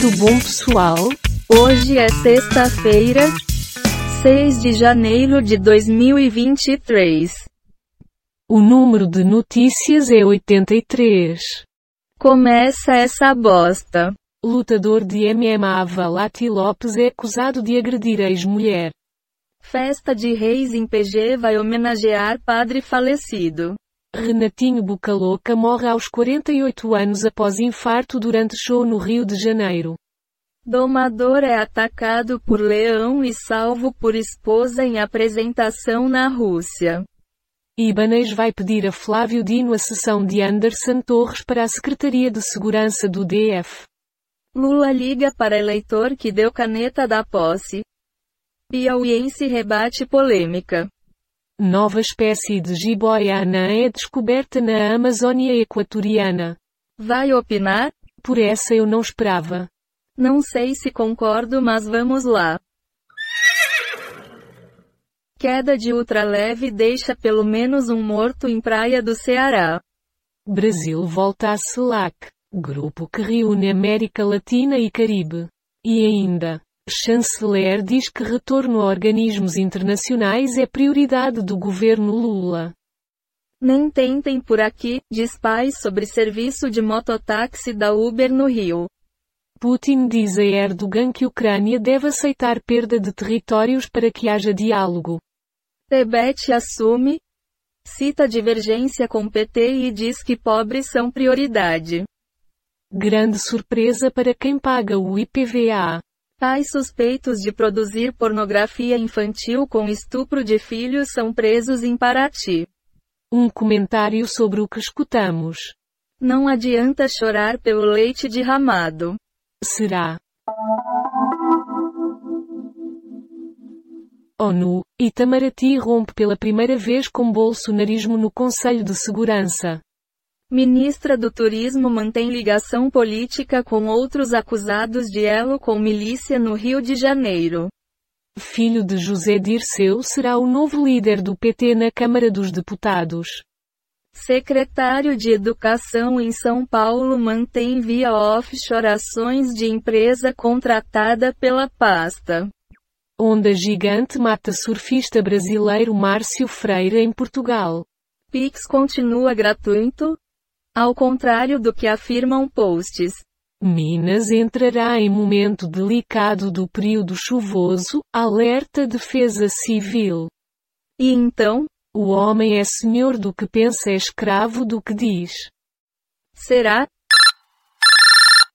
Tudo bom pessoal? Hoje é sexta-feira, 6 de janeiro de 2023. O número de notícias é 83. Começa essa bosta. Lutador de MMA Valati Lopes é acusado de agredir ex-mulher. Festa de Reis em PG vai homenagear padre falecido. Renatinho Bucaloca morre aos 48 anos após infarto durante show no Rio de Janeiro. Domador é atacado por leão e salvo por esposa em apresentação na Rússia. Ibanez vai pedir a Flávio Dino a sessão de Anderson Torres para a Secretaria de Segurança do DF. Lula liga para eleitor que deu caneta da posse. Piauiense rebate polêmica. Nova espécie de jiboia anã é descoberta na Amazônia Equatoriana. Vai opinar? Por essa eu não esperava. Não sei se concordo, mas vamos lá. Queda de ultraleve deixa pelo menos um morto em praia do Ceará. Brasil volta à CELAC, grupo que reúne América Latina e Caribe. E ainda, chanceler diz que retorno a organismos internacionais é prioridade do governo Lula. Nem tentem por aqui, diz pais sobre serviço de mototáxi da Uber no Rio. Putin diz a Erdogan que a Ucrânia deve aceitar perda de territórios para que haja diálogo. Tebet assume, cita divergência com PT e diz que pobres são prioridade. Grande surpresa para quem paga o IPVA. Pais suspeitos de produzir pornografia infantil com estupro de filhos são presos em Paraty. Um comentário sobre o que escutamos. Não adianta chorar pelo leite derramado. Será? ONU, Itamaraty rompe pela primeira vez com bolsonarismo no Conselho de Segurança. Ministra do Turismo mantém ligação política com outros acusados de elo com milícia no Rio de Janeiro. Filho de José Dirceu será o novo líder do PT na Câmara dos Deputados. Secretário de Educação em São Paulo mantém via offshore ações de empresa contratada pela pasta. Onda gigante mata surfista brasileiro Márcio Freire em Portugal. Pix continua gratuito? Ao contrário do que afirmam posts. Minas entrará em momento delicado do período chuvoso, alerta Defesa Civil. E então? O homem é senhor do que pensa é escravo do que diz. Será?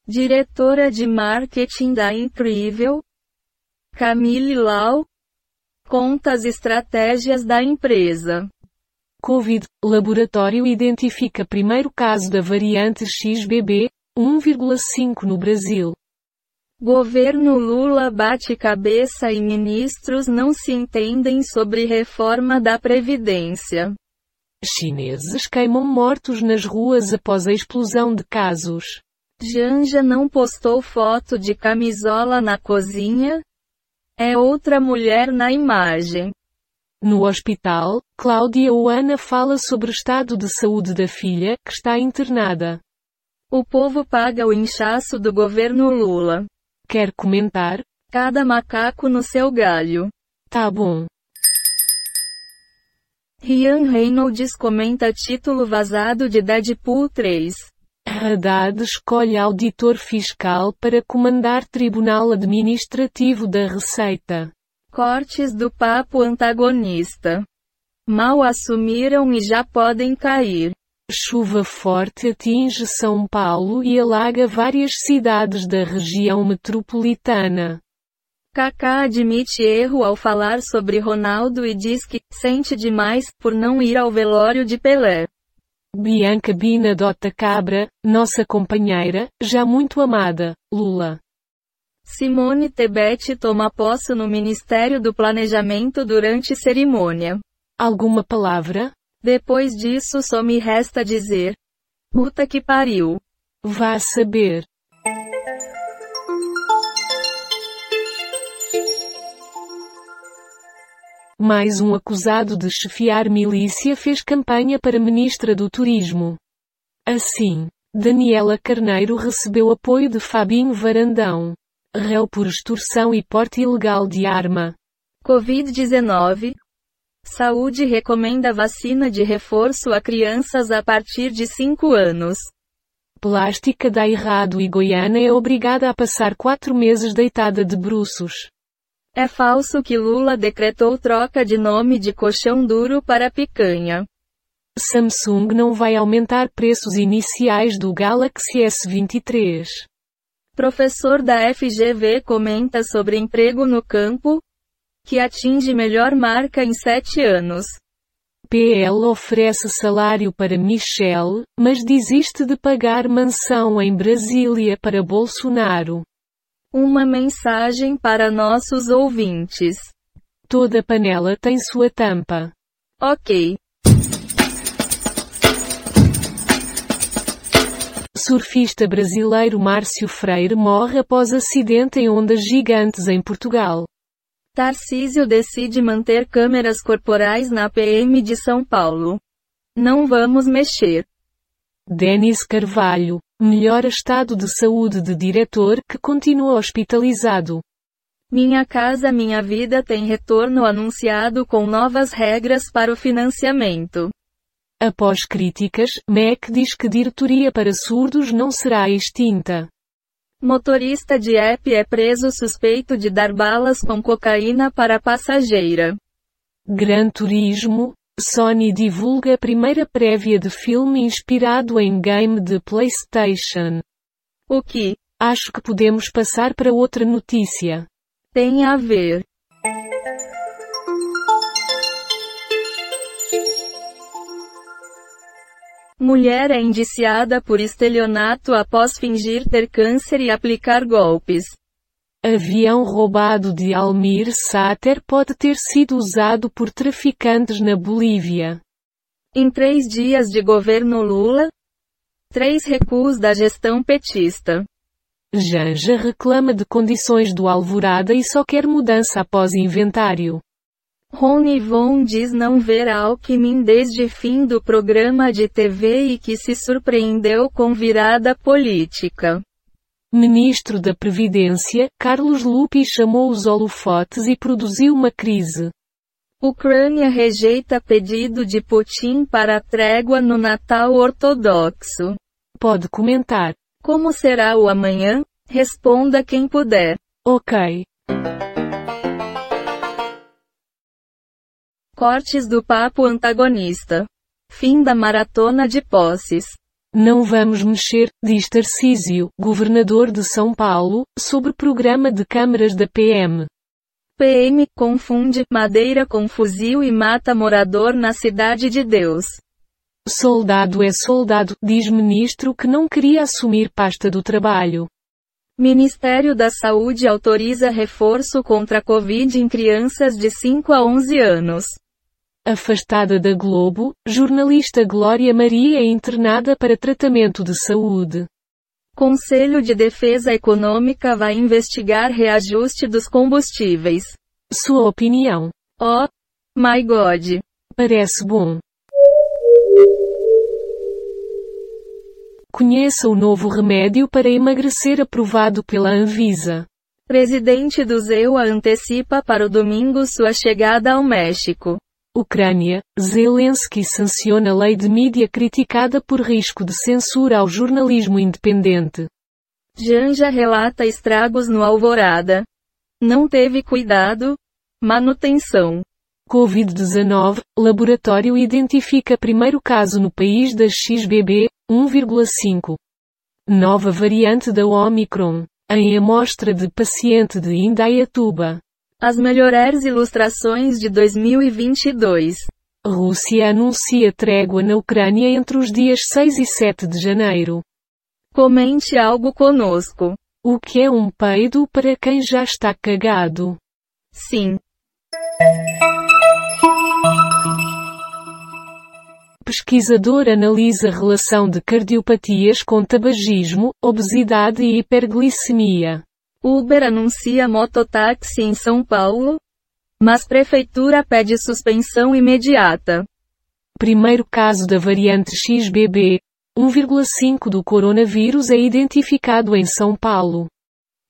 Diretora de marketing da Incrível, Camille Lau, conta as estratégias da empresa. Covid, laboratório identifica primeiro caso da variante XBB, 1,5 no Brasil. Governo Lula bate cabeça e ministros não se entendem sobre reforma da Previdência. Chineses queimam mortos nas ruas após a explosão de casos. Janja não postou foto de camisola na cozinha? É outra mulher na imagem. No hospital, Cláudia Oana fala sobre o estado de saúde da filha, que está internada. O povo paga o inchaço do governo Lula. Quer comentar? Cada macaco no seu galho. Tá bom. Ryan Reynolds comenta título vazado de Deadpool 3. Haddad escolhe auditor fiscal para comandar Tribunal Administrativo da Receita. Cortes do papo antagonista. Mal assumiram e já podem cair. Chuva forte atinge São Paulo e alaga várias cidades da região metropolitana. Kaká admite erro ao falar sobre Ronaldo e diz que sente demais por não ir ao velório de Pelé. Bianca Bina dota Cabra, nossa companheira, já muito amada, Lula. Simone Tebet toma posse no Ministério do Planejamento durante cerimônia. Alguma palavra? Depois disso só me resta dizer. Puta que pariu. Vá saber. Mais um acusado de chefiar milícia fez campanha para ministra do Turismo. Assim, Daniela Carneiro recebeu apoio de Fabinho Varandão. Réu por extorsão e porte ilegal de arma. Covid-19. Saúde recomenda vacina de reforço a crianças a partir de 5 anos. Plástica dá errado e Goiânia é obrigada a passar quatro meses deitada de bruços. É falso que Lula decretou troca de nome de colchão duro para picanha. Samsung não vai aumentar preços iniciais do Galaxy S23. Professor da FGV comenta sobre emprego no campo, que atinge melhor marca em sete anos. PL oferece salário para Michelle, mas desiste de pagar mansão em Brasília para Bolsonaro. Uma mensagem para nossos ouvintes. Toda panela tem sua tampa. Ok. Surfista brasileiro Márcio Freire morre após acidente em ondas gigantes em Portugal. Tarcísio decide manter câmeras corporais na PM de São Paulo. Não vamos mexer. Denis Carvalho, melhora estado de saúde de diretor que continua hospitalizado. Minha Casa Minha Vida tem retorno anunciado com novas regras para o financiamento. Após críticas, MEC diz que diretoria para surdos não será extinta. Motorista de app é preso suspeito de dar balas com cocaína para passageira. Gran Turismo, Sony divulga a primeira prévia de filme inspirado em game de PlayStation. O que? Acho que podemos passar para outra notícia. Tem a ver. Mulher é indiciada por estelionato após fingir ter câncer e aplicar golpes. Avião roubado de Almir Sater pode ter sido usado por traficantes na Bolívia. Em três dias de governo Lula, três recuos da gestão petista. Janja reclama de condições do Alvorada e só quer mudança após inventário. Rony Von diz não ver Alckmin desde fim do programa de TV e que se surpreendeu com virada política. Ministro da Previdência, Carlos Lupi chamou os holofotes e produziu uma crise. Ucrânia rejeita pedido de Putin para trégua no Natal ortodoxo. Pode comentar. Como será o amanhã? Responda quem puder. Ok. Cortes do papo antagonista. Fim da maratona de posses. Não vamos mexer, diz Tarcísio, governador de São Paulo, sobre programa de câmaras da PM. PM confunde madeira com fuzil e mata morador na Cidade de Deus. Soldado é soldado, diz ministro que não queria assumir pasta do trabalho. Ministério da Saúde autoriza reforço contra a Covid em crianças de 5 a 11 anos. Afastada da Globo, jornalista Glória Maria é internada para tratamento de saúde. Conselho de Defesa Econômica vai investigar reajuste dos combustíveis. Sua opinião. Oh, my God. Parece bom. Conheça o novo remédio para emagrecer aprovado pela Anvisa. Presidente do ZEUA antecipa para o domingo sua chegada ao México. Ucrânia, Zelensky sanciona lei de mídia criticada por risco de censura ao jornalismo independente. Janja relata estragos no Alvorada. Não teve cuidado? Manutenção. Covid-19, laboratório identifica primeiro caso no país da XBB, 1,5. Nova variante da Omicron, em amostra de paciente de Indaiatuba. As melhores ilustrações de 2022. Rússia anuncia trégua na Ucrânia entre os dias 6 e 7 de janeiro. Comente algo conosco. O que é um peido para quem já está cagado? Sim. Pesquisador analisa a relação de cardiopatias com tabagismo, obesidade e hiperglicemia. Uber anuncia mototáxi em São Paulo, mas prefeitura pede suspensão imediata. Primeiro caso da variante XBB. 1,5 do coronavírus é identificado em São Paulo.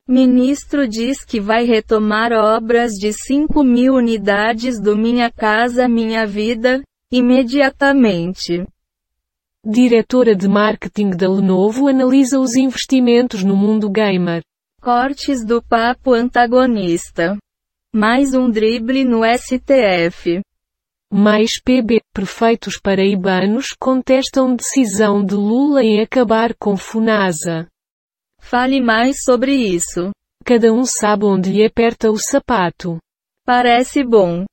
Ministro diz que vai retomar obras de 5 mil unidades do Minha Casa Minha Vida, imediatamente. Diretora de marketing da Lenovo analisa os investimentos no mundo gamer. Cortes do papo antagonista. Mais um drible no STF. Mais PB, prefeitos paraibanos contestam decisão de Lula em acabar com Funasa. Fale mais sobre isso. Cada um sabe onde lhe aperta o sapato. Parece bom.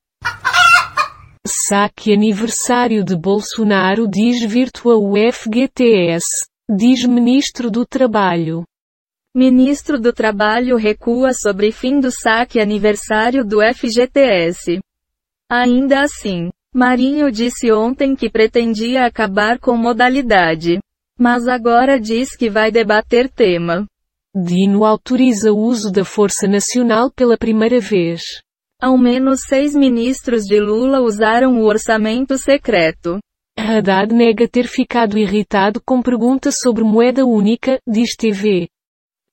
Saque aniversário de Bolsonaro desvirtua o FGTS, diz ministro do Trabalho. Ministro do Trabalho recua sobre fim do saque aniversário do FGTS. Ainda assim, Marinho disse ontem que pretendia acabar com modalidade. Mas agora diz que vai debater tema. Dino autoriza o uso da Força Nacional pela primeira vez. Ao menos seis ministros de Lula usaram o orçamento secreto. Haddad nega ter ficado irritado com perguntas sobre moeda única, diz TV.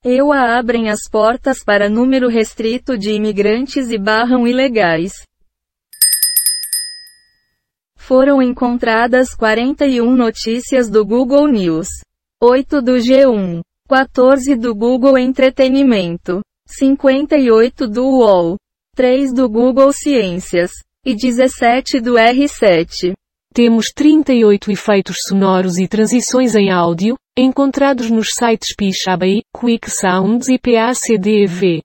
Eu a abrem as portas para número restrito de imigrantes e barram ilegais. Foram encontradas 41 notícias do Google News, 8 do G1, 14 do Google Entretenimento, 58 do UOL, 3 do Google Ciências e 17 do R7. Temos 38 efeitos sonoros e transições em áudio, encontrados nos sites Pixabay, Quick Sounds e PACDV.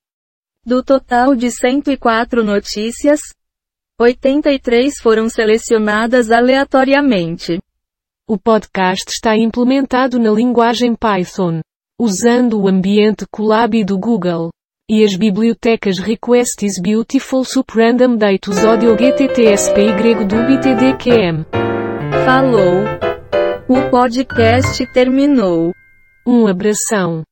Do total de 104 notícias, 83 foram selecionadas aleatoriamente. O podcast está implementado na linguagem Python, usando o ambiente Colab do Google e as bibliotecas Request is Beautiful Sup Random Datus Audio GTTSPY do BTDQM. Falou. O podcast terminou. Um abração.